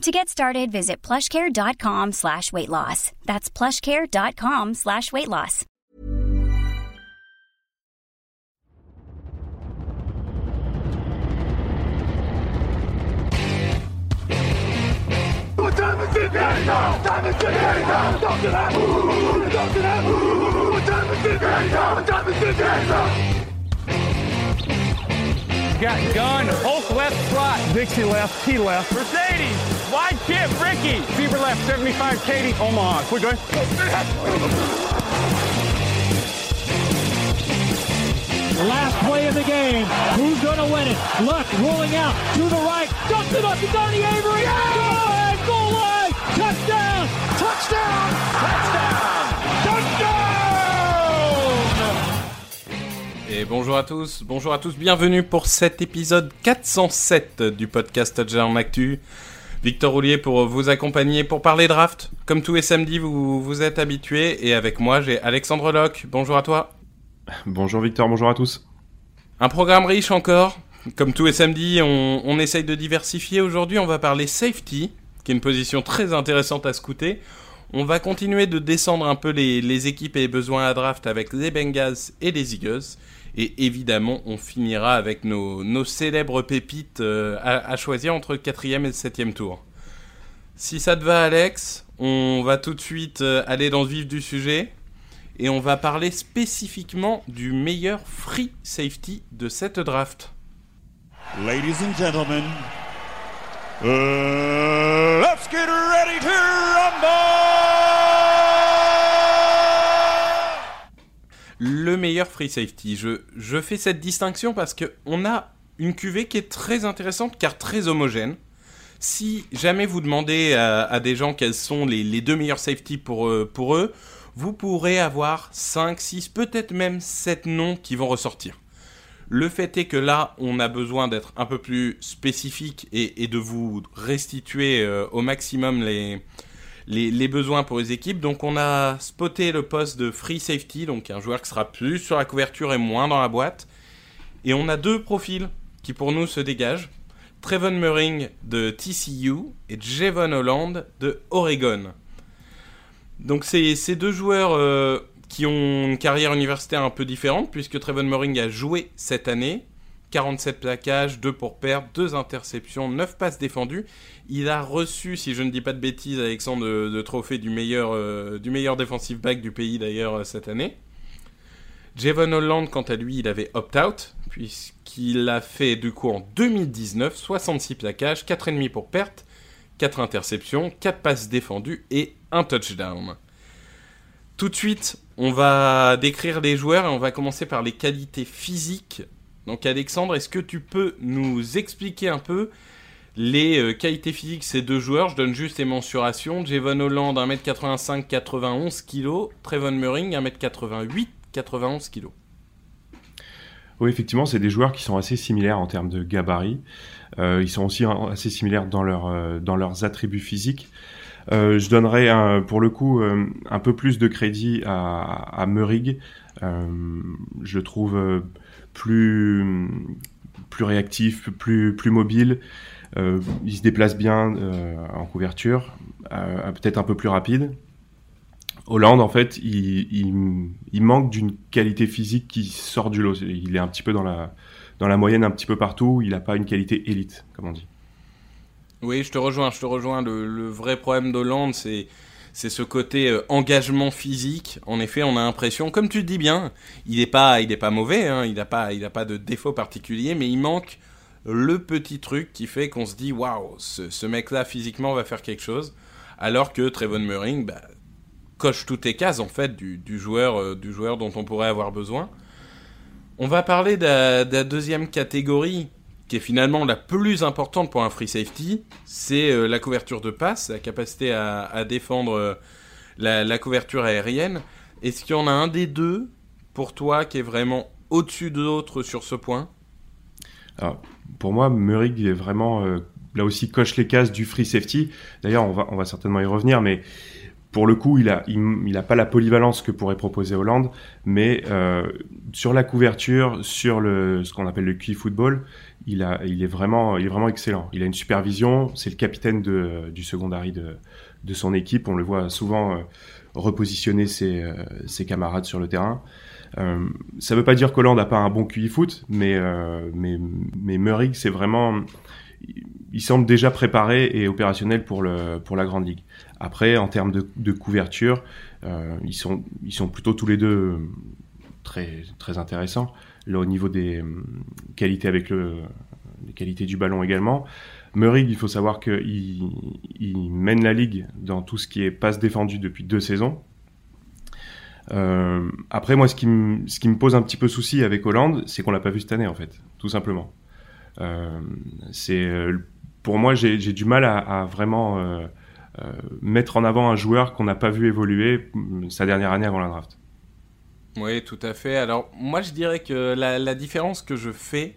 To get started, visit plushcare.com slash weight loss. That's plushcare.com slash weight loss. What time is it? Time is it time is it time is it? Got gun, Hulk left slot. Dixie left, T left. Mercedes, wide chip, Ricky. Fever left, 75, Katie, Omaha. Quick, go Last play of the game. Who's going to win it? Luck rolling out to the right. Dumps it up to Donnie Avery. Good! Goal line! Touchdown! Touchdown! Touchdown! Et bonjour à tous, bonjour à tous, bienvenue pour cet épisode 407 du podcast Touchdown Actu. Victor Roulier pour vous accompagner pour parler draft. Comme tous les samedis, vous vous êtes habitués. Et avec moi, j'ai Alexandre Locke. Bonjour à toi. Bonjour Victor, bonjour à tous. Un programme riche encore. Comme tous les samedis, on, on essaye de diversifier. Aujourd'hui, on va parler safety, qui est une position très intéressante à scouter. On va continuer de descendre un peu les, les équipes et les besoins à draft avec les Bengals et les Eagles. Et évidemment, on finira avec nos, célèbres pépites euh, à, à choisir entre le quatrième et le septième tour. Si ça te va, Alex, on va tout de suite euh, aller dans le vif du sujet et on va parler spécifiquement du meilleur free safety de cette draft. Ladies and gentlemen, uh, let's get ready to Le meilleur free safety. Je, fais cette distinction parce que on a une cuvée qui est très intéressante car très homogène. Si jamais vous demandez à, des gens quels sont les, deux meilleurs safety pour, eux- pour eux, vous pourrez avoir 5, 6, peut-être même 7 noms qui vont ressortir. Le fait est que là, on a besoin d'être un peu plus spécifique et, et de vous restituer euh, au maximum les, les, besoins pour les équipes. Donc on a spoté le poste de free safety, donc un joueur qui sera plus sur la couverture et moins dans la boîte. Et on a deux profils qui pour nous se dégagent. Trevon Murring de TCU et Javon Holland de Oregon. Donc c'est ces deux joueurs euh, qui ont une carrière universitaire un peu différente puisque Trevon Murring a joué cette année. 47 plaquages, 2 pour perdre, 2 interceptions, 9 passes défendues. Il a reçu, si je ne dis pas de bêtises, Alexandre, de, trophée du meilleur, euh, defensive back du pays d'ailleurs euh, cette année. Javon Holland, quant à lui, il avait opt-out, puisqu'il a fait du coup en 2019 66 plaquages, 4,5 pour perte, 4 interceptions, 4 passes défendues et un touchdown. Tout de suite, on va décrire les joueurs et on va commencer par les qualités physiques. Donc Alexandre, est-ce que tu peux nous expliquer un peu les euh, qualités physiques de ces deux joueurs? Je donne juste les mensurations. Javon Holland, 1m85, 91 kg. Trevon Murring, 1m88, 91 kg. Oui, effectivement, c'est des joueurs qui sont assez similaires en termes de gabarit. Euh, ils sont aussi assez similaires euh, dans leurs attributs physiques. Je donnerais un- pour le coup un peu plus de crédit à, à je trouve plus, réactif, plus, mobile. Euh, il se déplace bien euh, en couverture, euh, peut-être un peu plus rapide. Hollande, en fait, il, manque d'une qualité physique qui sort du lot. Il est un petit peu dans la, moyenne, un petit peu partout. Il n'a pas une qualité élite, comme on dit. Oui, je te rejoins, je te rejoins. Le vrai problème d'Hollande, c'est c'est ce côté euh, engagement physique. En effet, on a l'impression, comme tu le dis bien, il n'est pas, il est pas mauvais, hein, il n'a pas, il a pas de défaut particulier, mais il manque le petit truc qui fait qu'on se dit waouh, ce, mec-là physiquement va faire quelque chose, alors que Trevon Murring bah, coche toutes les cases en fait du, du joueur, euh, du joueur dont on pourrait avoir besoin. On va parler de la deuxième catégorie qui est finalement la plus importante pour un free safety, c'est euh, la couverture de passe, la capacité à, défendre euh, la, couverture aérienne. Est-ce qu'il y en a un des deux pour toi qui est vraiment au-dessus de l'autre sur ce point? Alors, pour moi, Murray est vraiment euh, là aussi coche les cases du free safety. D'ailleurs, on va, on va certainement y revenir, mais pour le coup, il a, il, a pas la polyvalence que pourrait proposer Hollande, mais sur la couverture, sur le, ce qu'on appelle le key football, il, est vraiment, excellent. Il a une supervision, c'est le capitaine du secondary de, son équipe. On le voit souvent euh, repositionner ses, euh, ses camarades sur le terrain. Euh, ça veut pas dire qu'Hollande n'a pas un bon QI foot, mais, mais, Murray, c'est vraiment. Il semble déjà préparé et opérationnel pour, la Grande Ligue. Après, en termes de, couverture, ils sont plutôt tous les deux très, intéressants. Là, au niveau des euh, qualités avec le, les du ballon également. Murray, il faut savoir qu'il il mène la ligue dans tout ce qui est passe défendue depuis deux saisons. Euh, après, moi, ce qui, me, ce qui me pose un petit peu souci avec Hollande, c'est qu'on l'a pas vu cette année, en fait, tout simplement. Euh, pour moi, j'ai du mal à, vraiment mettre en avant un joueur qu'on n'a pas vu évoluer sa dernière année avant la draft. Oui, tout à fait. Alors, moi, je dirais que la, différence que je fais,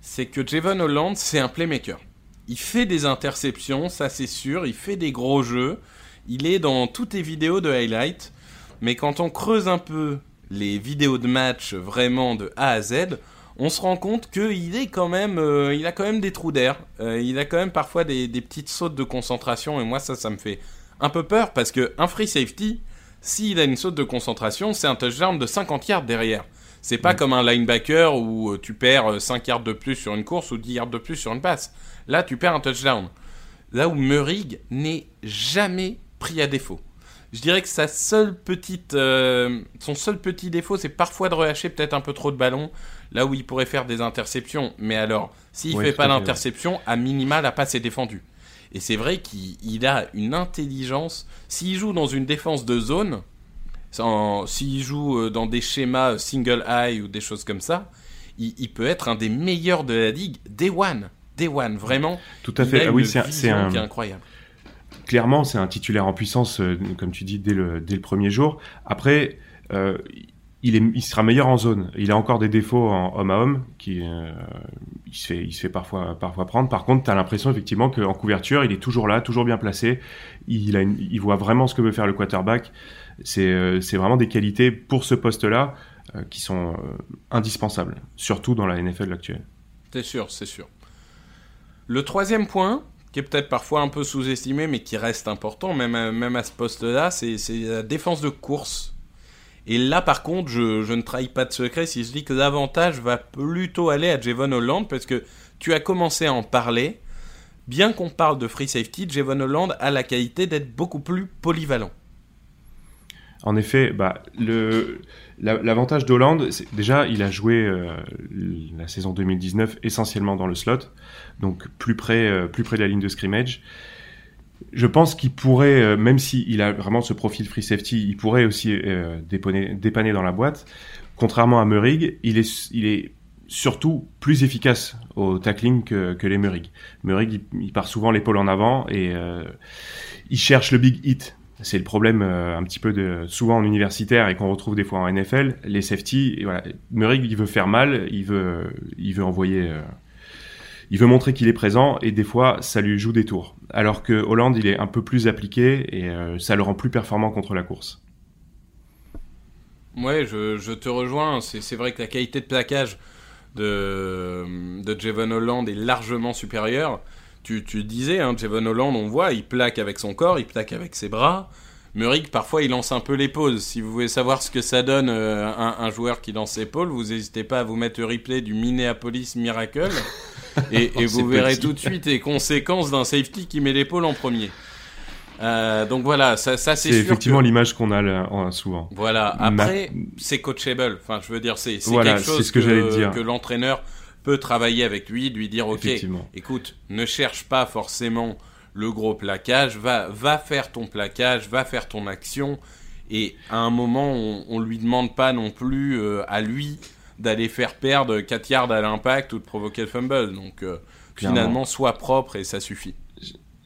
c'est que Javon Holland, c'est un playmaker. Il fait des interceptions, ça c'est sûr, il fait des gros jeux, il est dans toutes les vidéos de highlight, mais quand on creuse un peu les vidéos de match vraiment de A à Z, on se rend compte qu'il est quand même, euh, il a quand même des trous d'air, euh, il a quand même parfois des, des, petites sautes de concentration, et moi ça, ça me fait un peu peur, parce que un free safety, s'il a une saute de concentration, c'est un touchdown de 50 yards derrière. C'est pas mmh. comme un linebacker où euh, tu perds 5 yards de plus sur une course ou 10 yards de plus sur une passe. Là, tu perds un touchdown. Là où Murray n'est jamais pris à défaut. Je dirais que sa seule petite, euh, son seul petit défaut, c'est parfois de relâcher peut-être un peu trop de ballons, là où il pourrait faire des interceptions. Mais alors, s'il oui, fait pas l'interception, à minima, la passe est défendue. Et c'est vrai qu'il a une intelligence. S'il joue dans une défense de zone, s'il joue euh, dans des schémas single eye ou des choses comme ça, il, il, peut être un des meilleurs de la ligue day one. Day one, vraiment. Tout à fait. Ah oui, c'est un. Incroyable. Clairement, c'est un titulaire en puissance, euh, comme tu dis, dès le, dès le premier jour. Après, euh, il, sera meilleur en zone. Il a encore des défauts en homme à homme, qui euh, il se fait, parfois, prendre. Par contre, tu as l'impression effectivement qu'en couverture, il est toujours là, toujours bien placé. Il, voit vraiment ce que veut faire le quarterback. C'est euh, vraiment des qualités pour ce poste-là euh, qui sont indispensables, surtout dans la NFL actuelle. C'est sûr, c'est sûr. Le troisième point, qui est peut-être parfois un peu sous-estimé, mais qui reste important, même à ce poste-là, c'est la défense de course. Et là, par contre, je, ne trahis pas de secret si je dis que l'avantage va plutôt aller à Javon Holland, parce que tu as commencé à en parler. Bien qu'on parle de free safety, Javon Holland a la qualité d'être beaucoup plus polyvalent. En effet, bah, l'avantage d'Hollande, c'est déjà, il a joué euh, la saison 2019 essentiellement dans le slot, donc plus près, euh, plus près de la ligne de scrimmage. Je pense qu'il pourrait, euh, même s'il a vraiment ce profil free safety, il pourrait aussi euh, dépanner, dans la boîte. Contrairement à Meurig, il est, surtout plus efficace au tackling que, les Meurig. Meurig, il, part souvent l'épaule en avant et il cherche le big hit c'est le problème euh, un petit peu de souvent en universitaire et qu'on retrouve des fois en NFL. Les safety, et voilà, Murray il veut faire mal, il veut, envoyer, euh, il veut montrer qu'il est présent et des fois ça lui joue des tours. Alors que Hollande il est un peu plus appliqué et euh, ça le rend plus performant contre la course. Ouais, je, te rejoins. C'est vrai que la qualité de plaquage de, de Javon Holland est largement supérieure tu, disais, hein, Javon Holland, on voit, il plaque avec son corps, il plaque avec ses bras. Muric, parfois, il lance un peu les pauses. Si vous voulez savoir ce que ça donne euh, un, un, joueur qui lance épaules, vous n'hésitez pas à vous mettre le replay du Minneapolis Miracle. et, et vous verrez petit. tout de suite les conséquences d'un safety qui met l'épaule en premier. Euh, donc voilà, ça, ça c'est effectivement que- l'image qu'on a là, souvent. Voilà. Après, c'est coachable. Enfin, je veux dire, c'est Voilà, quelque chose ce que que l'entraîneur peut travailler avec lui, lui dire, ok, écoute, ne cherche pas forcément le gros plaquage, va, va faire ton plaquage, va faire ton action. Et à un moment, on, on lui demande pas non plus euh, à lui d'aller faire perdre 4 yards à l'impact ou de provoquer le fumble. Donc euh, finalement, sois propre et ça suffit.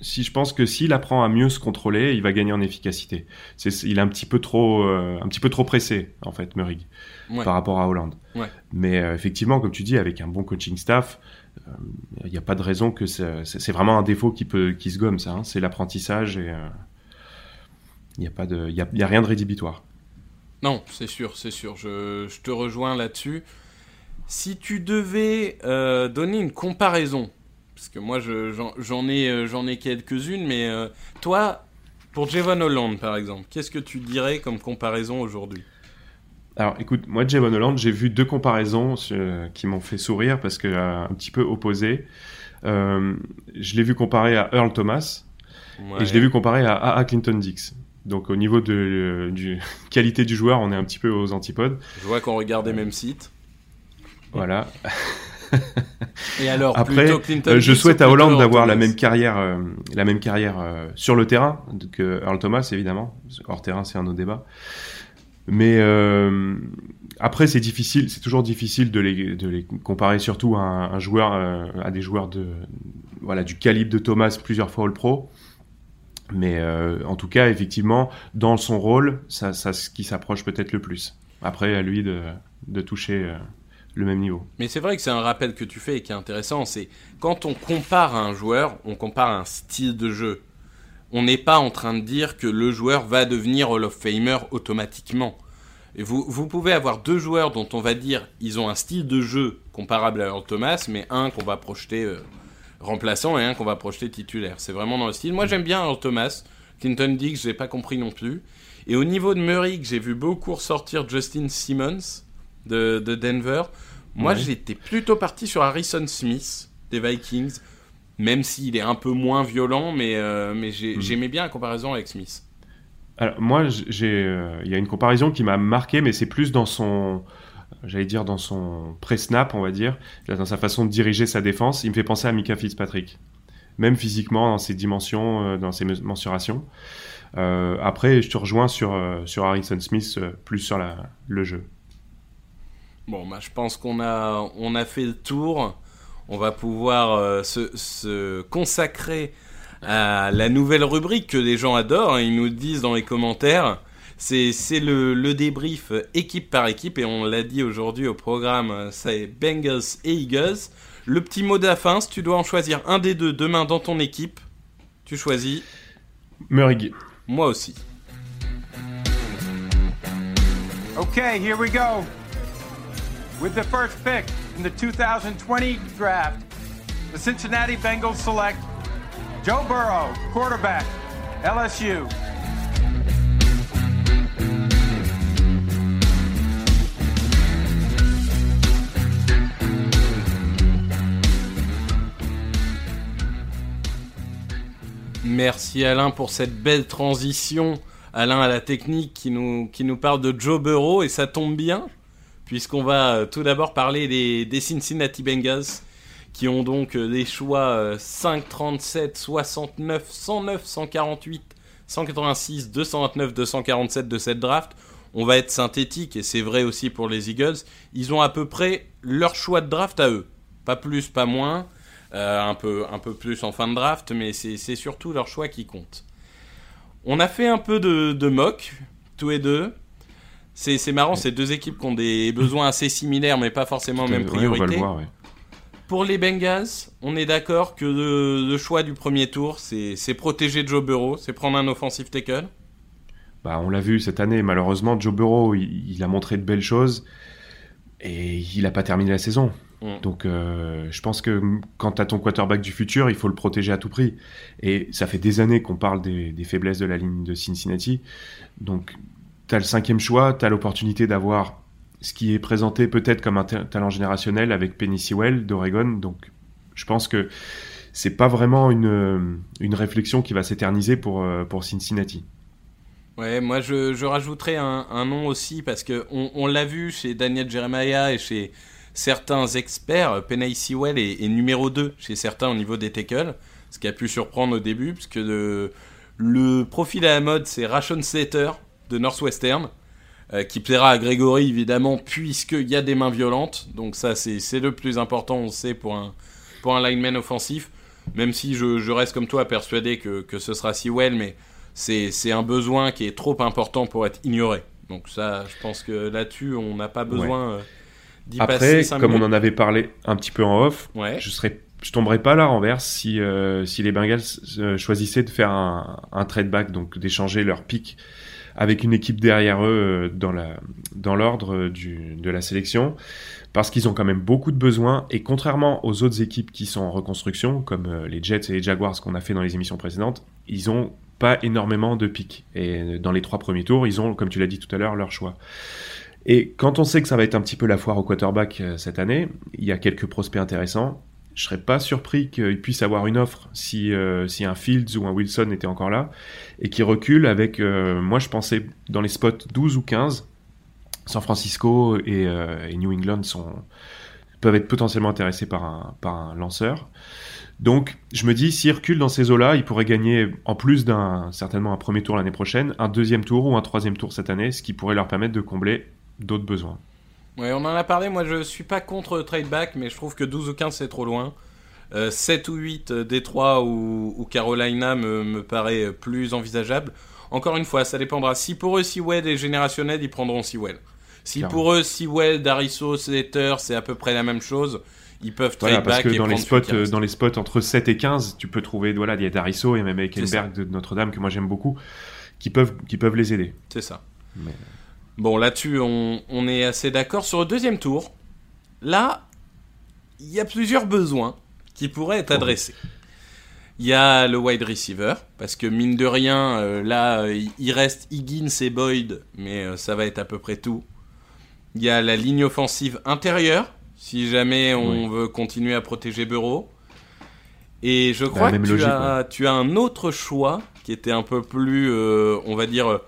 Si je pense que s'il apprend à mieux se contrôler, il va gagner en efficacité. Il est un petit peu trop, euh, un petit peu trop pressé en fait, Murray, Ouais. par rapport à Hollande. Ouais. Mais effectivement, comme tu dis, avec un bon coaching staff, il n'y a pas de raison que c'est, vraiment un défaut qui peut, qui se gomme ça. hein. C'est l'apprentissage et euh, il n'y a pas de, y a, rien de rédhibitoire. Non, c'est sûr, c'est sûr. Je, je te rejoins là-dessus. Si tu devais euh, donner une comparaison, parce que moi je- j'en ai, euh, j'en ai quelques-unes, mais euh, toi, pour Javon Holland par exemple, qu'est-ce que tu dirais comme comparaison aujourd'hui? Alors, écoute, moi, Javon Holland, j'ai vu deux comparaisons euh, qui m'ont fait sourire parce que euh, un petit peu opposées. Euh, je l'ai vu comparé à Earl Thomas Ouais. et je l'ai vu comparé à A.A. Clinton Dix. Donc, au niveau de euh, du qualité du joueur, on est un petit peu aux antipodes. Je vois qu'on regarde les mêmes sites. Voilà. Et alors, Après, plutôt Clinton je souhaite à Hollande d'avoir la même carrière, la même carrière sur le terrain que Earl Thomas, évidemment. Hors terrain, c'est un autre débat. Mais euh, après, c'est difficile, c'est toujours difficile de les, comparer, surtout à un, joueur, euh, à des joueurs de, voilà, du calibre de Thomas, plusieurs fois All Pro. Mais euh, en tout cas, effectivement, dans son rôle, ça, ce qui s'approche peut-être le plus. Après, à lui de, de toucher le même niveau. Mais c'est vrai que c'est un rappel que tu fais et qui est intéressant. C'est quand on compare un joueur, on compare un style de jeu. On n'est pas en train de dire que le joueur va devenir Hall of Famer automatiquement. Et vous, vous pouvez avoir deux joueurs dont on va dire ils ont un style de jeu comparable à Earl Thomas, mais un qu'on va projeter euh, remplaçant et un qu'on va projeter titulaire. C'est vraiment dans le style. Moi j'aime bien Earl Thomas. Clinton Dix, j'ai pas compris non plus. Et au niveau de Murray, que j'ai vu beaucoup ressortir Justin Simmons de, de Denver, moi Ouais. j'étais plutôt parti sur Harrison Smith des Vikings, même s'il est un peu moins violent, mais, euh, mais Mhm. j'aimais bien la comparaison avec Smith. Alors, moi, euh, il y a une comparaison qui m'a marqué, mais c'est plus dans son, j'allais dire dans son pré-snap, on va dire, dans sa façon de diriger sa défense. Il me fait penser à Mika Fitzpatrick, même physiquement dans ses dimensions, euh, dans ses mensurations. Euh, après, je te rejoins sur sur Harrison Smith, plus sur la, le jeu. Bon, bah, je pense qu'on a, on a fait le tour. On va pouvoir euh, se, se consacrer à la nouvelle rubrique que les gens adorent. hein. Ils nous disent dans les commentaires. C'est, le, le débrief équipe par équipe. Et on l'a dit aujourd'hui au programme, c'est Bengals et Eagles. Le petit mot de la fin, si tu dois en choisir un des deux demain dans ton équipe, tu choisis. Murray. Moi aussi. Okay, here we go. With the first pick in the 2020 draft, the Cincinnati Bengals select Joe Burrow, quarterback, LSU. Merci Alain pour cette belle transition. Alain à la technique qui nous, qui nous parle de Joe Burrow et ça tombe bien puisqu'on va euh, tout d'abord parler des, Cincinnati Bengals qui ont donc des choix euh, 5, 37, 69, 109, 148, 186, 229, 247 de cette draft. On va être synthétique et c'est vrai aussi pour les Eagles. Ils ont à peu près leur choix de draft à eux. Pas plus, pas moins. Euh, un, peu, plus en fin de draft, mais c'est c'est surtout leur choix qui compte. On a fait un peu de, de mock, tous et deux. C'est marrant, c'est deux équipes qui ont des besoins assez similaires, mais pas forcément aux mêmes Ouais, on va priorités. le voir. ouais. Pour les Bengals, on est d'accord que le, le choix du premier tour, c'est protéger Joe Burrow, c'est prendre un offensive tackle. Bah, on l'a vu cette année, malheureusement, Joe Burrow, il, il a montré de belles choses et il n'a pas terminé la saison. Mm. Donc, euh, je pense que quand tu as ton quarterback du futur, il faut le protéger à tout prix. Et ça fait des années qu'on parle des, des faiblesses de la ligne de Cincinnati. Donc, tu as le cinquième choix, tu as l'opportunité d'avoir ce qui est présenté peut-être comme un ta- talent générationnel avec Penny Sewell d'Oregon. Donc, je pense que c'est pas vraiment une, réflexion qui va s'éterniser pour, pour Cincinnati. Ouais, moi je, je rajouterais un, nom aussi parce que on, l'a vu chez Daniel Jeremiah et chez certains experts, Penay Sewell est, numéro 2 chez certains au niveau des tackles, ce qui a pu surprendre au début, puisque le, le profil à la mode c'est Rashon Slater de Northwestern, euh, qui plaira à Grégory évidemment, puisqu'il y a des mains violentes, donc ça c'est le plus important, on sait, pour un, pour un lineman offensif, même si je, je reste comme toi persuadé que, que ce sera Sewell, mais c'est un besoin qui est trop important pour être ignoré. Donc ça, je pense que là-dessus, on n'a pas besoin ouais. d'y passer. Après, comme on en avait parlé un petit peu en off, ouais. je serais je tomberais pas là renverse si, euh, si les Bengals euh, choisissaient de faire un, un trade back, donc d'échanger leur pick avec une équipe derrière eux euh, dans l'ordre de la sélection, parce qu'ils ont quand même beaucoup de besoins et contrairement aux autres équipes qui sont en reconstruction, comme euh, les Jets et les Jaguars qu'on a fait dans les émissions précédentes, ils ont pas énormément de pics. Et dans les trois premiers tours, ils ont, comme tu l'as dit tout à l'heure, leur choix. Et quand on sait que ça va être un petit peu la foire au quarterback euh, cette année, il y a quelques prospects intéressants. Je serais pas surpris qu'ils puissent avoir une offre si, euh, si un Fields ou un Wilson était encore là et qui recule avec, euh, moi je pensais dans les spots 12 ou 15. San Francisco et, euh, et New England sont, peuvent être potentiellement intéressés par un, par un lanceur. Donc, je me dis, s'il recule dans ces eaux-là, il pourrait gagner, en plus d'un certainement un premier tour l'année prochaine, un deuxième tour ou un troisième tour cette année, ce qui pourrait leur permettre de combler d'autres besoins. Ouais, on en a parlé, moi je suis pas contre trade back, mais je trouve que 12 ou 15 c'est trop loin. Euh, 7 ou 8, euh, Détroit ou, ou Carolina me, me, paraît plus envisageable. Encore une fois, ça dépendra. Si pour eux, Sewell est générationnel, ils prendront Sewell. Si Clairement. pour eux, Sewell, Dariso, Slater, c'est à peu près la même chose, ils peuvent trade voilà, parce back que dans les spots euh, dans les spots entre 7 et 15 tu peux trouver voilà il y a Dariso et même Ekelberg de Notre-Dame que moi j'aime beaucoup qui peuvent qui peuvent les aider c'est ça Mais... bon là-dessus on, on, est assez d'accord sur le deuxième tour là il y a plusieurs besoins qui pourraient être adressés il y a le wide receiver parce que mine de rien euh, là il reste Higgins et Boyd mais euh, ça va être à peu près tout il y a la ligne offensive intérieure si jamais on oui. veut continuer à protéger Bureau. Et je crois que tu, logique, as, ouais. tu as un autre choix qui était un peu plus, euh, on va dire,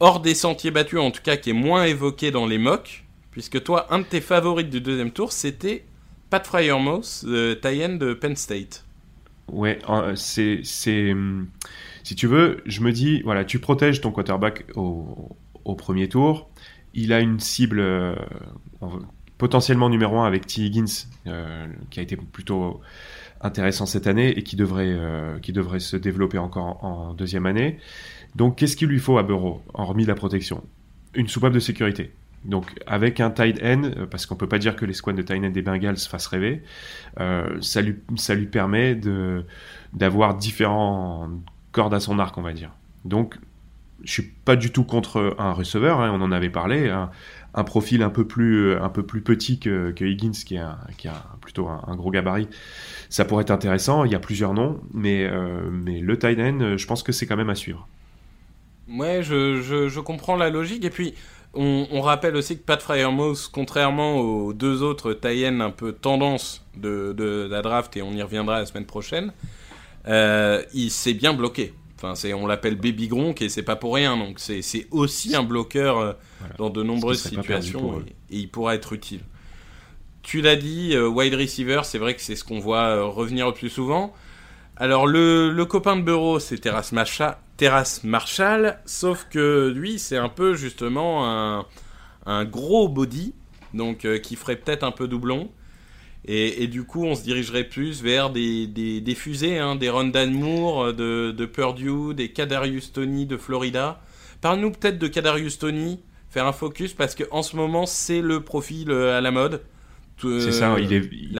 hors des sentiers battus, en tout cas qui est moins évoqué dans les mocks, puisque toi, un de tes favoris du deuxième tour, c'était Pat Fryermouse, euh, Tyen de Penn State. Ouais, c'est, c'est, si tu veux, je me dis, voilà, tu protèges ton quarterback au, premier tour. Il a une cible, euh, potentiellement numéro 1 avec T. Higgins, euh, qui a été plutôt intéressant cette année et qui devrait, euh, qui devrait se développer encore en, en deuxième année. Donc, qu'est-ce qu'il lui faut à Burrow, hormis la protection? Une soupape de sécurité. Donc, avec un tight end, euh, parce qu'on peut pas dire que les squads de tight end des Bengals fassent rêver, euh, ça, lui, ça lui permet d'avoir différents cordes à son arc, on va dire. Donc, je suis pas du tout contre un receveur, hein, on en avait parlé, un, profil un peu plus, un peu plus petit que, Higgins, qui a, plutôt un, gros gabarit. Ça pourrait être intéressant, il y a plusieurs noms, mais, euh, mais le tight end, je pense que c'est quand même à suivre. Ouais, je, je, je, comprends la logique, et puis on, on rappelle aussi que Pat Fryermouse, contrairement aux deux autres tight un peu tendance de, de, la draft, et on y reviendra la semaine prochaine, euh, il s'est bien bloqué. Enfin, c'est, on l'appelle Baby Gronk et c'est pas pour rien. Donc, c'est, c'est aussi un bloqueur euh, voilà. dans de nombreuses situations et, et, il pourra être utile. Tu l'as dit, euh, wide receiver, c'est vrai que c'est ce qu'on voit revenir le plus souvent. Alors, le, le copain de Bureau, c'est Terrace, Marshall, sauf que lui, c'est un peu justement un, un gros body, donc euh, qui ferait peut-être un peu doublon. Et, et, du coup, on se dirigerait plus vers des, des, des fusées, hein, des Rondan Moore de, de, Purdue, des Kadarius Tony de Florida. Parle-nous peut-être de Kadarius Tony, faire un focus, parce qu'en ce moment, c'est le profil euh, à la mode. Euh, c'est ça, il est... Il...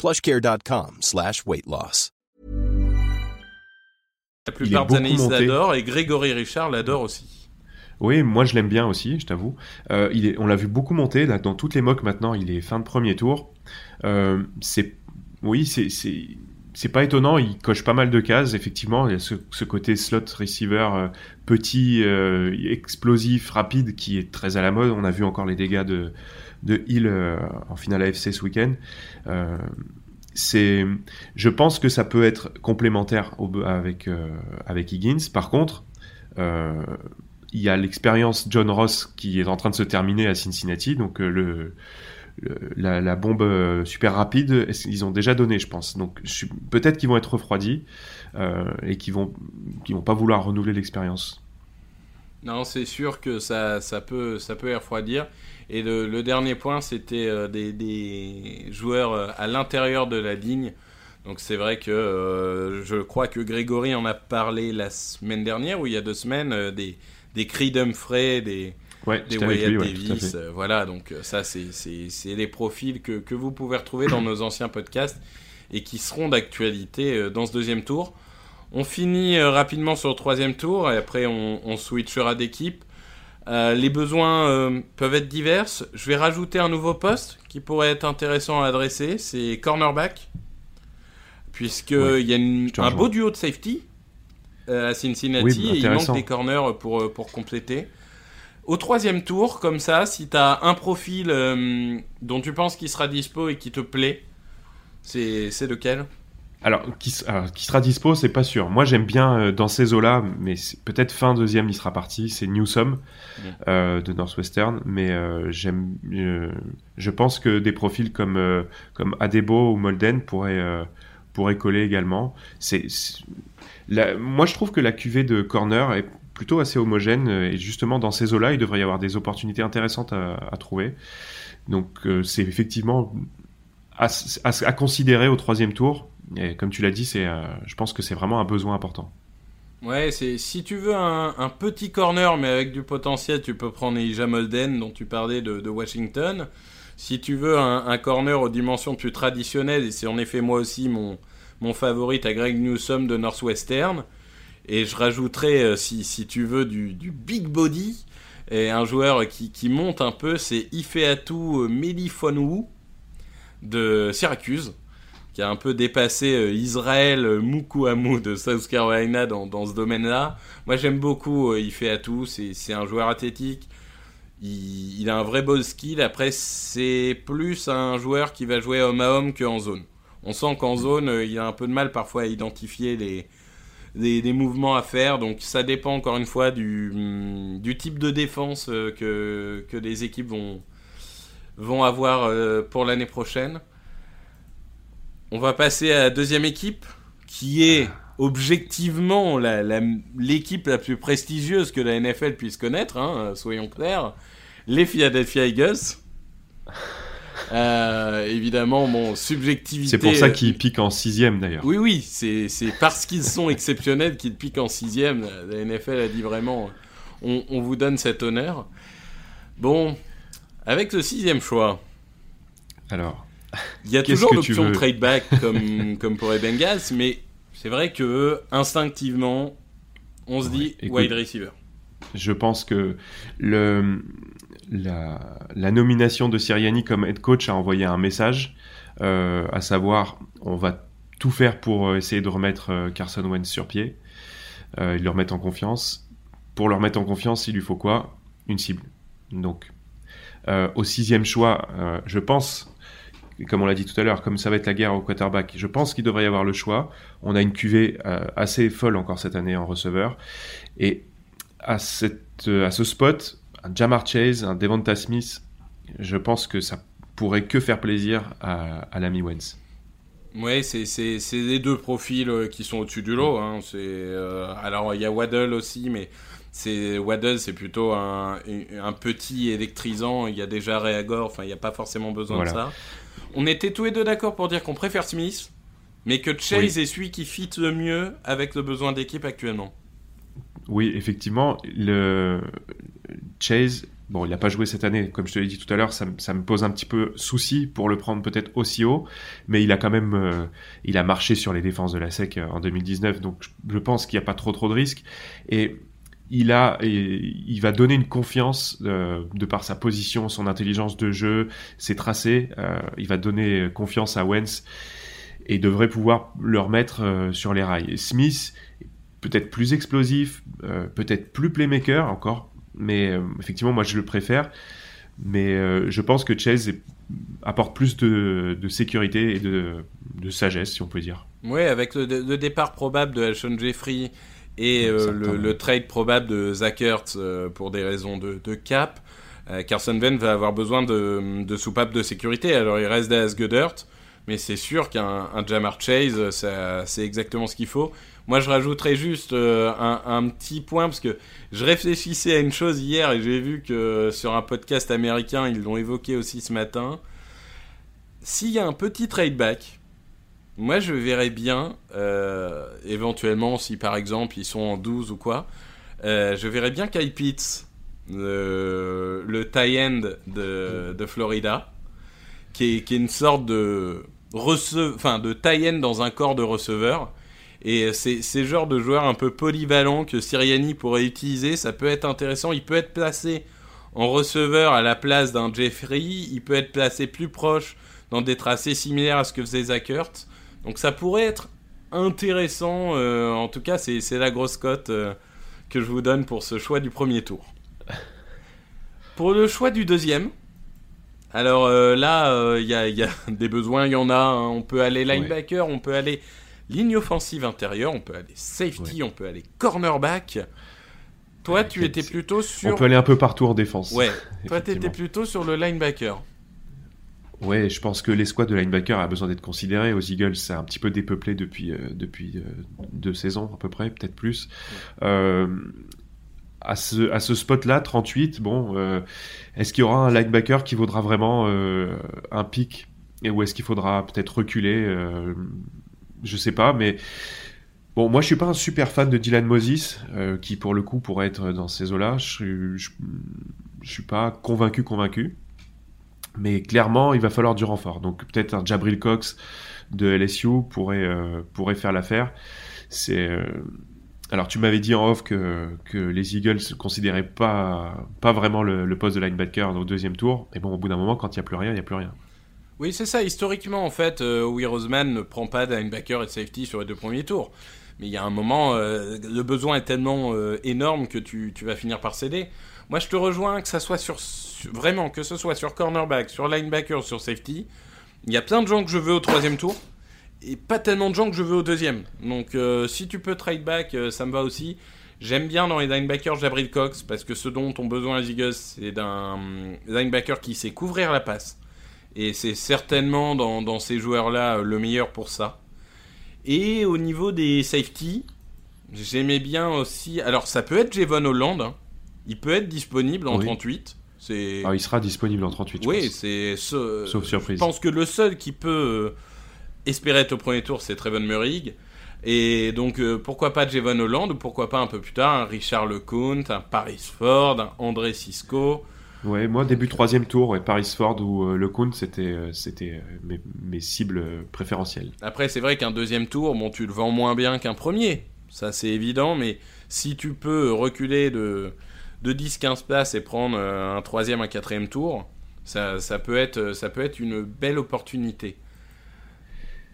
plushcare.com slash weight loss. La plupart des analystes l'adorent et Grégory Richard l'adore aussi. Oui, moi je l'aime bien aussi, je t'avoue. Euh, il est, on l'a vu beaucoup monter là, dans toutes les mocks maintenant. Il est fin de premier tour. Euh, c'est, oui, c'est, c'est, c'est pas étonnant. Il coche pas mal de cases. Effectivement, il y a ce, ce côté slot receiver euh, petit, euh, explosif, rapide qui est très à la mode. On a vu encore les dégâts de de Hill euh, en finale AFC ce week-end. Euh, c'est, je pense que ça peut être complémentaire avec avec Higgins. Par contre, il y a l'expérience John Ross qui est en train de se terminer à Cincinnati, donc le, la, bombe super rapide, ils ont déjà donné, je pense. Donc peut-être qu'ils vont être refroidis euh, et qu'ils vont, qu'ils vont pas vouloir renouveler l'expérience. Non, c'est sûr que ça, ça peut, ça peut refroidir. Et le, le dernier point, c'était euh, des, des, joueurs euh, à l'intérieur de la ligne. Donc c'est vrai que euh, je crois que Grégory en a parlé la semaine dernière ou il y a deux semaines euh, des des cris d'Humphrey, des, ouais, des Wyatt lui, ouais, Davis. Euh, voilà, donc ça, c'est les profils que, que, vous pouvez retrouver dans nos anciens podcasts et qui seront d'actualité dans ce deuxième tour. On finit euh, rapidement sur le troisième tour et après on, on switchera d'équipe. Euh, les besoins euh, peuvent être divers. Je vais rajouter un nouveau poste qui pourrait être intéressant à adresser, c'est cornerback. Puisqu'il ouais, y a une, un beau duo de safety euh, à Cincinnati oui, et il manque des corners pour, pour compléter. Au troisième tour, comme ça, si tu as un profil dont tu penses qu'il sera dispo et qui te plaît, c'est lequel? Alors qui, alors, qui, sera dispo, c'est pas sûr. Moi, j'aime bien euh, dans ces eaux-là, mais peut-être fin deuxième, il sera parti. C'est Newsom mmh. euh, de Northwestern, mais euh, j'aime. je pense que des profils comme comme Adebo ou Molden pourraient pourraient coller également. C'est moi, je trouve que la cuvée de corner est plutôt assez homogène et justement dans ces eaux-là, il devrait y avoir des opportunités intéressantes à, à trouver. Donc, euh, c'est effectivement à, à, à, considérer au troisième tour. Et comme tu l'as dit, euh, je pense que c'est vraiment un besoin important. Ouais, c'est si tu veux un, petit corner mais avec du potentiel, tu peux prendre Elijah Molden dont tu parlais de, Washington. Si tu veux un, corner aux dimensions plus traditionnelles, et c'est en effet moi aussi mon, mon favori à Greg Newsom de Northwestern. Et je rajouterai, euh, si, si tu veux, du, big body. Et un joueur qui, qui monte un peu, c'est Ifeatu Melifonwu de Syracuse, qui a un peu dépassé euh, Israël Mukuamu de South Carolina dans, ce domaine-là. Moi j'aime beaucoup Ifeatu, c'est un joueur athlétique. Il, il, a un vrai beau skill. Après, c'est plus un joueur qui va jouer homme à homme qu'en zone. On sent qu'en zone, euh, il a un peu de mal parfois à identifier les, mouvements à faire. Donc ça dépend encore une fois du, mm, type de défense euh, que, les équipes vont, avoir euh, pour l'année prochaine. On va passer à la deuxième équipe qui est objectivement l'équipe la, la, plus prestigieuse que la NFL puisse connaître, hein, soyons clairs, les Philadelphia Eagles. Euh, évidemment, mon subjectivité. C'est pour ça qu'ils piquent en sixième d'ailleurs. Oui, oui, c'est parce qu'ils sont exceptionnels qu'ils piquent en sixième. La NFL a dit vraiment, on, on, vous donne cet honneur. Bon, avec le sixième choix. Alors. Il y a toujours l'option trade back comme, comme pour les Bengals, mais c'est vrai que instinctivement, on se ouais, dit écoute, wide receiver. Je pense que le, la, la, nomination de Siriani comme head coach a envoyé un message, euh, à savoir on va tout faire pour essayer de remettre euh, Carson Wentz sur pied, euh, et le remettre en confiance. Pour le remettre en confiance, il lui faut quoi? Une cible. Donc, euh, au sixième choix, euh, je pense, comme on l'a dit tout à l'heure, comme ça va être la guerre au quarterback, je pense qu'il devrait y avoir le choix. On a une cuvée euh, assez folle encore cette année en receveur, et à, cette, à ce spot, un Jamar Chase, un Devonta Smith, je pense que ça pourrait que faire plaisir à, à l'ami Wentz. Ouais, c'est les deux profils euh, qui sont au-dessus du lot. Hein. Euh, alors il y a Waddle aussi, mais c'est Waddle, c'est plutôt un, un petit électrisant. Il y a déjà Reagor. Enfin, il n'y a pas forcément besoin Voilà. de ça. On était tous les deux d'accord pour dire qu'on préfère Smith, mais que Chase Oui. est celui qui fit le mieux avec le besoin d'équipe actuellement. Oui, effectivement, le Chase, bon, il n'a pas joué cette année, comme je te l'ai dit tout à l'heure, ça, me- ça me pose un petit peu souci pour le prendre peut-être aussi haut, mais il a quand même, euh, il a marché sur les défenses de la SEC euh, en 2019, donc je, je pense qu'il n'y a pas trop trop de risques et il a, il va donner une confiance euh, de par sa position, son intelligence de jeu, ses tracés, euh, il va donner confiance à Wentz et devrait pouvoir le remettre euh, sur les rails. Et Smith, peut-être plus explosif, peut-être plus playmaker encore, mais effectivement, moi je le préfère. Mais je pense que Chase apporte plus de, sécurité et de, sagesse, si on peut dire. Ouais, avec le, le départ probable de Alshon Jeffrey et euh, le, le trade probable de Zach Ertz euh, pour des raisons de, de cap, euh, Carson Wentz va avoir besoin de, de soupapes de sécurité. Alors il reste Dallas Goddard, mais c'est sûr qu'un un Jamar Chase, c'est exactement ce qu'il faut. Moi, je rajouterais juste un, un petit point parce que je réfléchissais à une chose hier et j'ai vu que sur un podcast américain, ils l'ont évoqué aussi ce matin. S'il y a un petit trade back, moi je verrais bien, euh, éventuellement, si par exemple ils sont en 12 ou quoi, euh, je verrais bien Kyle Pitts, le, tie-end de, de Florida, qui est, qui est une sorte de, enfin, de tie-end dans un corps de receveur. Et c'est c'est le genre de joueur un peu polyvalent que Siriani pourrait utiliser. Ça peut être intéressant. Il peut être placé en receveur à la place d'un Jeffrey. Il peut être placé plus proche dans des tracés similaires à ce que faisait Zach. Donc ça pourrait être intéressant. euh, en tout cas, c'est la grosse cote euh, que je vous donne pour ce choix du premier tour. Pour le choix du deuxième, alors euh, là, il y, a, il y a des besoins, il y en a. hein. On peut aller linebacker, on peut aller ligne offensive intérieure, on peut aller safety, on peut aller cornerback. Toi, tu étais plutôt sur. On peut aller un peu partout en défense. Ouais, toi, t'étais Effectivement. plutôt sur le linebacker. Ouais, je pense que l'escouade de linebacker a besoin d'être considérée. Aux Eagles, c'est un petit peu dépeuplé depuis, euh, depuis euh, deux saisons à peu près, peut-être plus. Euh, à ce, à ce spot-là, 38, bon, est-ce qu'il y aura un linebacker qui vaudra vraiment un pic? Et ou est-ce qu'il faudra peut-être reculer Je sais pas, mais bon, moi je suis pas un super fan de Dylan Moses, euh, qui pour le coup pourrait être dans ces eaux-là. Je, je, je suis pas convaincu, convaincu. Mais clairement, il va falloir du renfort. Donc peut-être un Jabril Cox de LSU pourrait, euh, pourrait faire l'affaire. C'est euh, alors tu m'avais dit en off que, les Eagles ne considéraient pas, pas vraiment le, poste de linebacker au deuxième tour. Mais bon, au bout d'un moment, quand il n'y a plus rien, il n'y a plus rien. Oui, c'est ça. Historiquement, en fait, euh, Howie Roseman ne prend pas de linebacker et de safety sur les deux premiers tours. Mais il y a un moment, le besoin est tellement énorme que tu, tu vas finir par céder. Moi, je te rejoins que ça soit sur- vraiment que ce soit sur cornerback, sur linebacker, sur safety. Il y a plein de gens que je veux au troisième tour et pas tellement de gens que je veux au deuxième. Donc, euh, si tu peux trade back, euh, ça me va aussi. J'aime bien dans les linebackers Jabril Cox parce que ce dont ont besoin les Eagles, c'est d'un hum, linebacker qui sait couvrir la passe. Et c'est certainement dans, dans ces joueurs-là euh, le meilleur pour ça. Et au niveau des safety, j'aimais bien aussi. Alors, ça peut être Javon Holland. hein. Il peut être disponible en Oui. 38. Alors, il sera disponible en 38. je Oui, c'est ce- Sauf surprise. Je pense que le seul qui peut euh, espérer être au premier tour, c'est Trevon Murray. Et donc, euh, pourquoi pas Javon Holland ou pourquoi pas un peu plus tard un Richard LeCount, un Paris Ford, un André Cisco. Ouais, moi, début troisième tour, ouais, Paris Ford ou euh, c'était euh, c'était mes, mes cibles préférentielles. Après, c'est vrai qu'un deuxième tour, bon, tu le vends moins bien qu'un premier. Ça, c'est évident, mais si tu peux reculer de, de 10-15 places et prendre euh, un troisième, un quatrième tour, ça, ça, peut être, ça peut être une belle opportunité.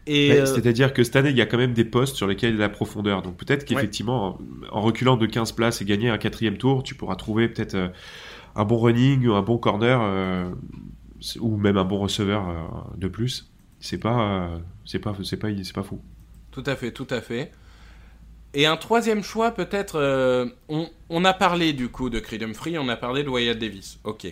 Euh, C'est-à-dire que cette année, il y a quand même des postes sur lesquels il y a de la profondeur. Donc peut-être qu'effectivement, en, en reculant de 15 places et gagner un quatrième tour, tu pourras trouver peut-être euh, un bon running ou un bon corner euh, ou même un bon receveur euh, de plus. C'est pas, euh, c'est pas, c'est pas, c'est pas fou. Tout à fait, tout à fait. Et un troisième choix, peut-être. euh, on, a parlé du coup de Creed Free, on a parlé de Wyatt Davis. Ok.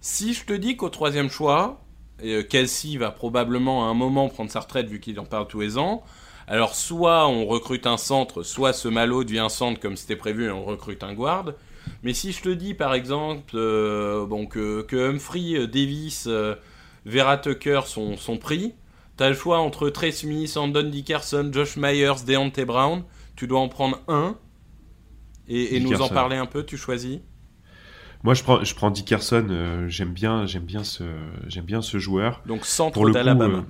Si je te dis qu'au troisième choix, euh, Kelsey va probablement à un moment prendre sa retraite vu qu'il en parle tous les ans. Alors soit on recrute un centre, soit ce Malo devient centre comme c'était prévu et on recrute un guard. Mais si je te dis par exemple euh, bon, que, Humphrey, Davis, Vera Tucker sont, sont pris, t'as le choix entre Trey Smith, Andon Dickerson, Josh Myers, Deontay Brown. Tu dois en prendre un et, et nous en parler un peu. Tu choisis Moi, je prends, je prends Dickerson. euh, j'aime bien, j'aime bien ce, j'aime bien ce joueur. Donc centre d'Alabama. euh,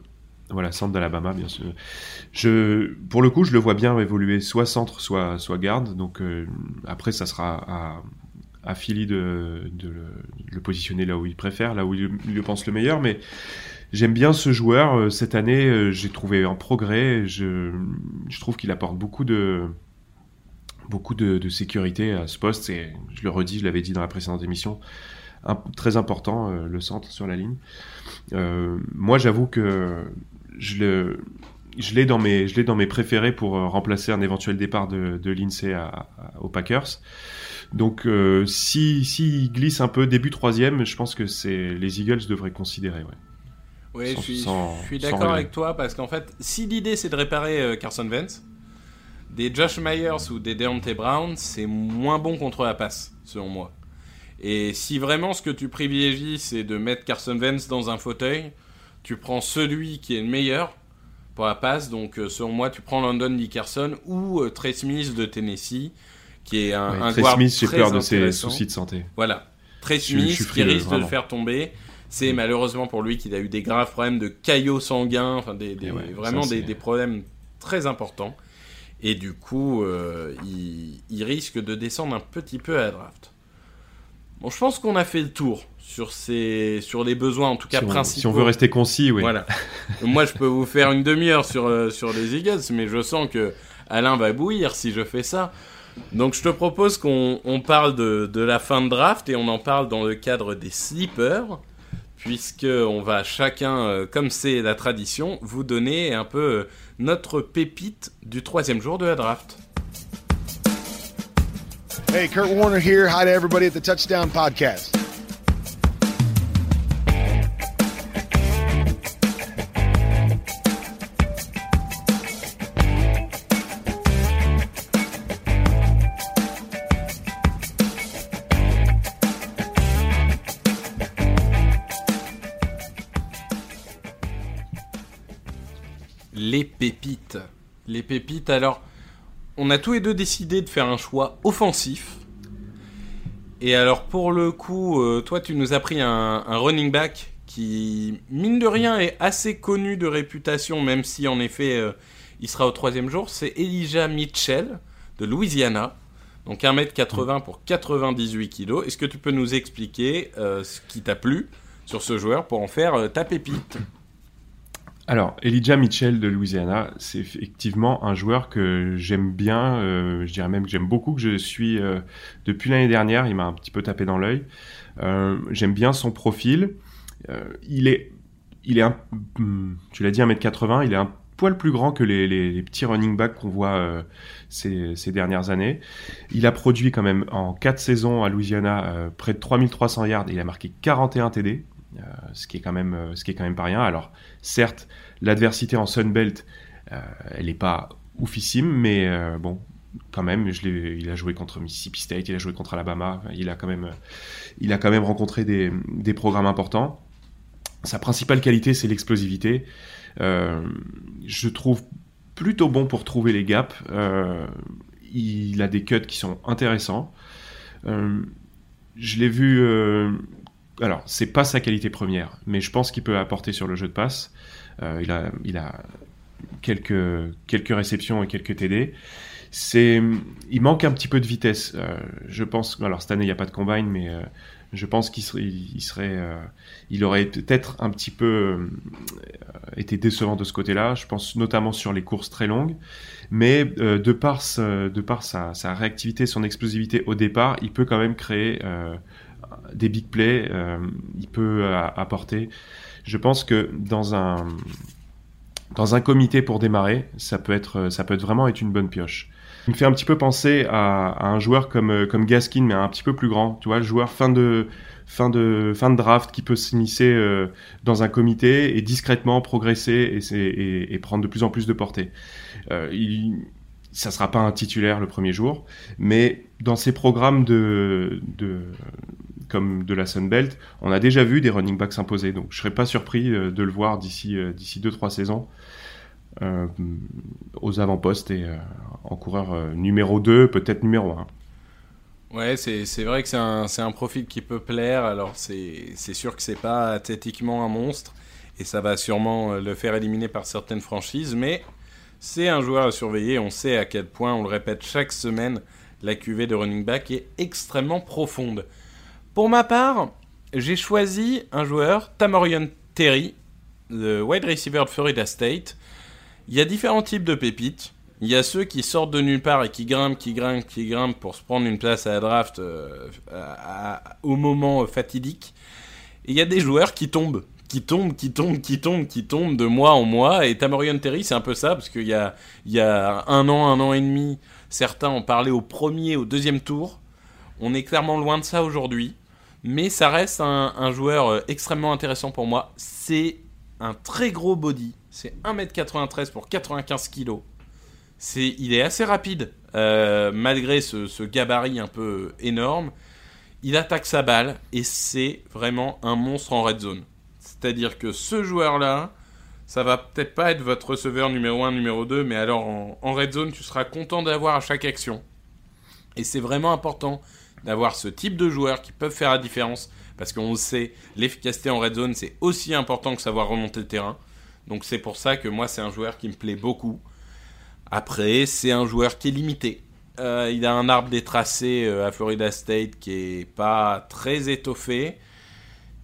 voilà, centre d'Alabama, bien sûr. Je, pour le coup, je le vois bien évoluer soit centre, soit, soit garde. Donc euh, après, ça sera à, à Philly de, de le, de le positionner là où il préfère, là où il, il le pense le meilleur. Mais j'aime bien ce joueur. Euh, Cette année, euh, j'ai trouvé un progrès. Je, trouve qu'il apporte beaucoup de sécurité à ce poste. Et je le redis, je l'avais dit dans la précédente émission, très important euh, le centre sur la ligne. Moi, j'avoue que je l'ai dans mes préférés pour remplacer un éventuel départ de, à- aux Packers. Donc, si s'il glisse un peu début troisième, je pense que c'est les Eagles devraient considérer. Oui, Sans- je suis, sans- je suis sans d'accord avec toi parce qu'en fait, si l'idée c'est de réparer euh, Carson Wentz, des Josh Myers ou des Deontay Brown, c'est moins bon contre la passe, selon moi. Et si vraiment ce que tu privilégies c'est de mettre Carson Wentz dans un fauteuil, tu prends celui qui est le meilleur pour la passe. Donc, euh, selon moi, tu prends London Dickerson ou euh, Trey Smith de Tennessee, qui est un, Ouais, un Trey Smith, j'ai peur de ses soucis de santé. Voilà. Trey Je- je Smith qui risque de le faire tomber. C'est malheureusement pour lui qu'il a eu des graves problèmes de caillots sanguins, enfin des, ouais, vraiment ça, des, problèmes très importants. Et du coup, euh, il, il risque de descendre un petit peu à la draft. Bon, je pense qu'on a fait le tour sur, ces, sur les besoins, en tout cas Si on, principaux. si on veut rester concis, oui. Voilà. Moi, je peux vous faire une demi-heure sur, euh, sur les Eagles, mais je sens que Alain va bouillir si je fais ça. Donc, je te propose qu'on on parle de, de la fin de draft et on en parle dans le cadre des sleepers, puisque on va chacun, euh, comme c'est la tradition, vous donner un peu euh, notre pépite du troisième jour de la draft. Hey, Kurt Warner here. Hi to everybody at the Touchdown Podcast. Les pépites. Les pépites, alors, on a tous les deux décidé de faire un choix offensif. Et alors, pour le coup, euh, toi, tu nous as pris un, un running back qui, mine de rien, est assez connu de réputation, même si, en effet, euh, il sera au troisième jour. C'est Elijah Mitchell, de Louisiana. Donc 1m80 pour 98 kg. Est-ce que tu peux nous expliquer euh, ce qui t'a plu sur ce joueur pour en faire ta pépite? Alors, Elijah Mitchell de Louisiana, c'est effectivement un joueur que j'aime bien, euh, je dirais même que j'aime beaucoup, que je suis euh, depuis l'année dernière, il m'a un petit peu tapé dans l'œil. Euh, j'aime bien son profil. Il est, il est un, hum, tu l'as dit, 1m80, il est un poil plus grand que les, petits running backs qu'on voit ces, dernières années. Il a produit quand même en 4 saisons à Louisiana près de 3300 yards, il a marqué 41 TD. ce qui est quand même ce qui est quand même pas rien alors certes l'adversité en Sunbelt euh, elle est pas oufissime mais euh, bon quand même il a joué contre Mississippi State il a joué contre Alabama. Il a quand même rencontré des, programmes importants. Sa principale qualité c'est l'explosivité. Euh, je trouve plutôt bon pour trouver les gaps. Il a des cuts qui sont intéressants. Je l'ai vu alors, c'est pas sa qualité première, mais je pense qu'il peut apporter sur le jeu de passe. Euh, il a, il a quelques, quelques réceptions et quelques TD. C'est, il manque un petit peu de vitesse. Euh, je pense, alors cette année il n'y a pas de combine, mais euh, je pense qu'il serait, il serait, il aurait peut-être un petit peu été décevant de ce côté-là. Je pense notamment sur les courses très longues, mais de par, de par sa, sa réactivité, son explosivité au départ, il peut quand même créer des big plays. euh, il peut euh, apporter. Je pense que dans un dans un comité pour démarrer, ça peut être ça peut être vraiment être une bonne pioche. Il me fait un petit peu penser à, un joueur comme, euh, comme Gaskin, mais un petit peu plus grand. Tu vois, le joueur fin de, fin de, fin de draft qui peut s'immiscer euh, dans un comité et discrètement progresser et, et, et, prendre de plus en plus de portée. Euh, il, ça sera pas un titulaire le premier jour, mais dans ces programmes de, de comme de la Sunbelt, on a déjà vu des running backs s'imposer. Donc je serais pas surpris euh, de le voir d'ici euh, d'ici deux trois saisons euh, aux avant-postes et euh, en coureur euh, numéro 2, peut-être numéro 1. Ouais, c'est vrai que c'est un, un, profil qui peut plaire. Alors, c'est sûr que c'est pas athlétiquement un monstre. Et ça va sûrement le faire éliminer par certaines franchises. Mais c'est un joueur à surveiller. On sait à quel point, on le répète chaque semaine, la QV de running back est extrêmement profonde. Pour ma part, j'ai choisi un joueur, Tamorian Terry, le wide receiver de Florida State. Il y a différents types de pépites. Il y a ceux qui sortent de nulle part et qui grimpent, qui grimpent, qui grimpent pour se prendre une place à la draft euh, au moment fatidique. Et il y a des joueurs qui tombent, qui tombent, qui tombent, qui tombent, qui tombent de mois en mois. Et Tamorian Terry, c'est un peu ça, parce qu'il y a, il y a un an, un an et demi, certains ont parlé au premier, au deuxième tour. On est clairement loin de ça aujourd'hui. Mais ça reste un, joueur extrêmement intéressant pour moi. C'est un très gros body. C'est 1m93 pour 95 kg c'est, il est assez rapide, euh, malgré ce, gabarit un peu énorme. Il attaque sa balle et c'est vraiment un monstre en red zone. C'est-à-dire que ce joueur-là, ça va peut-être pas être votre receveur numéro 1, numéro 2, mais alors en red zone, tu seras content d'avoir à chaque action. Et c'est vraiment important d'avoir ce type de joueurs qui peuvent faire la différence, parce qu'on le sait, l'efficacité en red zone, c'est aussi important que savoir remonter le terrain. Donc c'est pour ça que moi, c'est un joueur qui me plaît beaucoup. Après, c'est un joueur qui est limité. Euh, il a un arbre des tracés euh, à Florida State qui est pas très étoffé.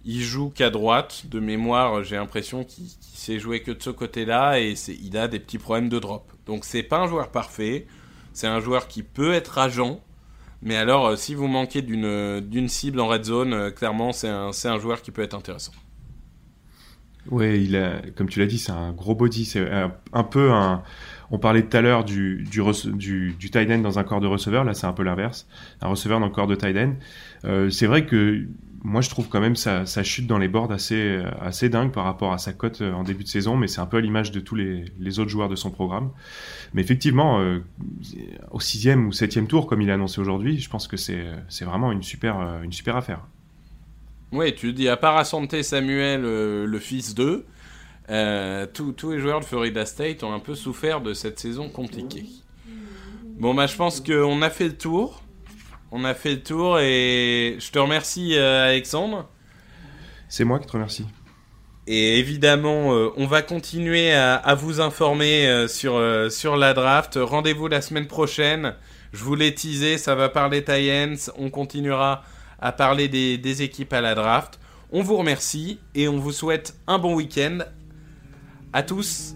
Il joue qu'à droite. De mémoire, j'ai l'impression qu'il qu sait jouer que de ce côté-là et il a des petits problèmes de drop. Donc c'est pas un joueur parfait. C'est un joueur qui peut être agent. Mais alors, euh, si vous manquez d'une cible en red zone, euh, clairement, c'est un, un joueur qui peut être intéressant. Oui, il a, comme tu l'as dit, c'est un gros body. C'est un, peu un. On parlait tout à l'heure du, du, du, du tight end dans un corps de receveur. Là, c'est un peu l'inverse. Un receveur dans le corps de tight end. Euh, c'est vrai que moi, je trouve quand même sa, sa chute dans les boards assez, assez dingue par rapport à sa cote en début de saison, mais c'est un peu à l'image de tous les, les, autres joueurs de son programme. Mais effectivement, euh, au sixième ou septième tour, comme il a annoncé aujourd'hui, je pense que c'est vraiment une super, une super affaire. Oui, tu dis, à part à Santé Samuel, euh, le fils d'eux, euh, tous les joueurs de Florida State ont un peu souffert de cette saison compliquée. Bon, bah, je pense qu'on a fait le tour. On a fait le tour et je te remercie, euh, Alexandre. C'est moi qui te remercie. Et évidemment, euh, on va continuer à, à vous informer euh, sur, sur la draft. Rendez-vous la semaine prochaine. Je vous l'ai teasé, ça va parler Titans. On continuera à parler des, des, équipes à la draft. On vous remercie et on vous souhaite un bon week-end. À tous.